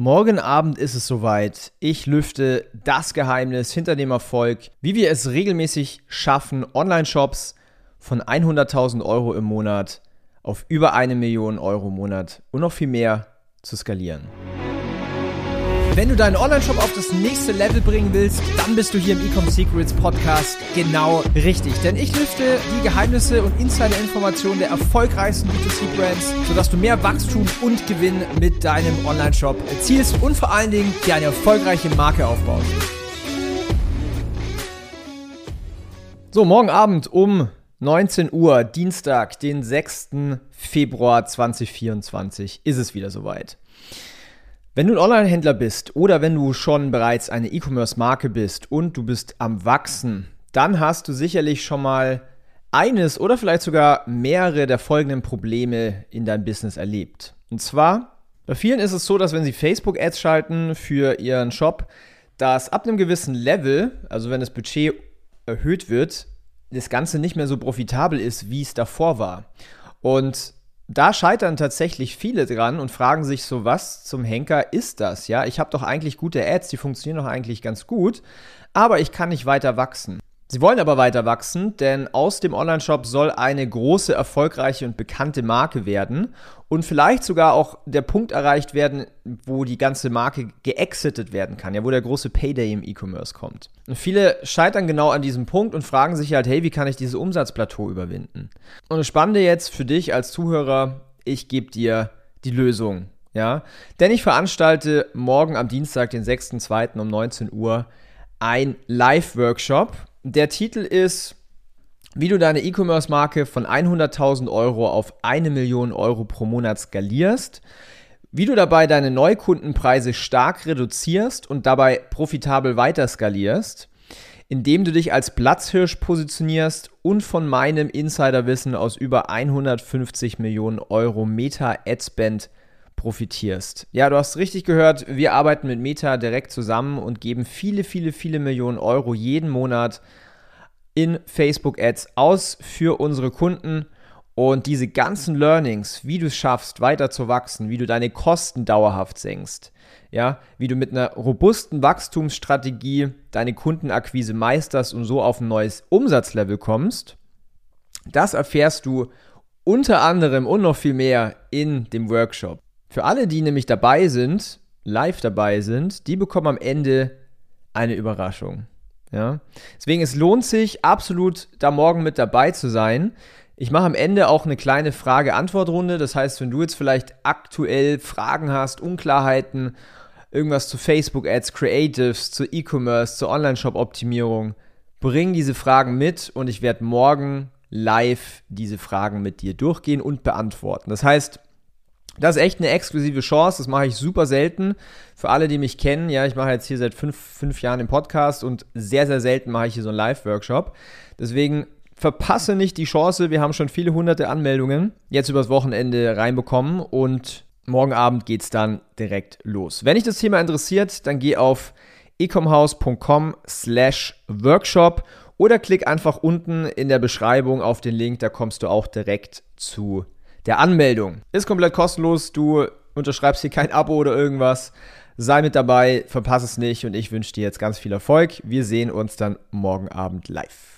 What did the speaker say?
Morgen Abend ist es soweit. Ich lüfte das Geheimnis hinter dem Erfolg, wie wir es regelmäßig schaffen, Online-Shops von 100.000 Euro im Monat auf über eine Million Euro im Monat und noch viel mehr zu skalieren. Wenn du deinen Online-Shop auf das nächste Level bringen willst, dann bist du hier im Ecom Secrets Podcast genau richtig. Denn ich lüfte die Geheimnisse und Insider-Informationen der erfolgreichsten B2C-Brands, sodass du mehr Wachstum und Gewinn mit deinem Online-Shop erzielst und vor allen Dingen dir eine erfolgreiche Marke aufbaust. So, morgen Abend um 19 Uhr, Dienstag, den 6. Februar 2024, ist es wieder soweit. Wenn du ein Online-Händler bist oder wenn du schon bereits eine E-Commerce-Marke bist und du bist am Wachsen, dann hast du sicherlich schon mal eines oder vielleicht sogar mehrere der folgenden Probleme in deinem Business erlebt. Und zwar, bei vielen ist es so, dass wenn sie Facebook-Ads schalten für ihren Shop, dass ab einem gewissen Level, also wenn das Budget erhöht wird, das Ganze nicht mehr so profitabel ist, wie es davor war. Und da scheitern tatsächlich viele dran und fragen sich so, was zum Henker ist das? Ja, ich habe doch eigentlich gute Ads, die funktionieren doch eigentlich ganz gut, aber ich kann nicht weiter wachsen. Sie wollen aber weiter wachsen, denn aus dem Online-Shop soll eine große, erfolgreiche und bekannte Marke werden und vielleicht sogar auch der Punkt erreicht werden, wo die ganze Marke geexitet werden kann, ja, wo der große Payday im E-Commerce kommt. Und viele scheitern genau an diesem Punkt und fragen sich halt, hey, wie kann ich dieses Umsatzplateau überwinden? Und das Spannende jetzt für dich als Zuhörer, ich gebe dir die Lösung, ja, denn ich veranstalte morgen am Dienstag, den 6.2. um 19 Uhr ein Live-Workshop der Titel ist, wie du deine E-Commerce-Marke von 100.000 Euro auf eine Million Euro pro Monat skalierst, wie du dabei deine Neukundenpreise stark reduzierst und dabei profitabel weiter skalierst, indem du dich als Platzhirsch positionierst und von meinem Insiderwissen aus über 150 Millionen Euro Meta-Adspend profitierst. Ja, du hast richtig gehört, wir arbeiten mit Meta direkt zusammen und geben viele, viele, viele Millionen Euro jeden Monat in Facebook-Ads aus für unsere Kunden. Und diese ganzen Learnings, wie du es schaffst, weiter zu wachsen, wie du deine Kosten dauerhaft senkst, ja, wie du mit einer robusten Wachstumsstrategie deine Kundenakquise meisterst und so auf ein neues Umsatzlevel kommst, das erfährst du unter anderem und noch viel mehr in dem Workshop. Für alle, die nämlich dabei sind, live dabei sind, die bekommen am Ende eine Überraschung. Ja? Deswegen, es lohnt sich absolut, da morgen mit dabei zu sein. Ich mache am Ende auch eine kleine Frage-Antwort-Runde. Das heißt, wenn du jetzt vielleicht aktuell Fragen hast, Unklarheiten, irgendwas zu Facebook-Ads, Creatives, zu E-Commerce, zur Online-Shop-Optimierung, bring diese Fragen mit und ich werde morgen live diese Fragen mit dir durchgehen und beantworten. Das heißt, das ist echt eine exklusive Chance, das mache ich super selten. Für alle, die mich kennen, ja, ich mache jetzt hier seit fünf, fünf Jahren den Podcast und sehr, sehr selten mache ich hier so einen Live-Workshop. Deswegen verpasse nicht die Chance, wir haben schon viele hunderte Anmeldungen jetzt übers Wochenende reinbekommen und morgen Abend geht es dann direkt los. Wenn dich das Thema interessiert, dann geh auf ecomhouse.com slash workshop oder klick einfach unten in der Beschreibung auf den Link, da kommst du auch direkt zu der Anmeldung. Ist komplett kostenlos, du unterschreibst hier kein Abo oder irgendwas. Sei mit dabei, verpasse es nicht und ich wünsche dir jetzt ganz viel Erfolg. Wir sehen uns dann morgen Abend live.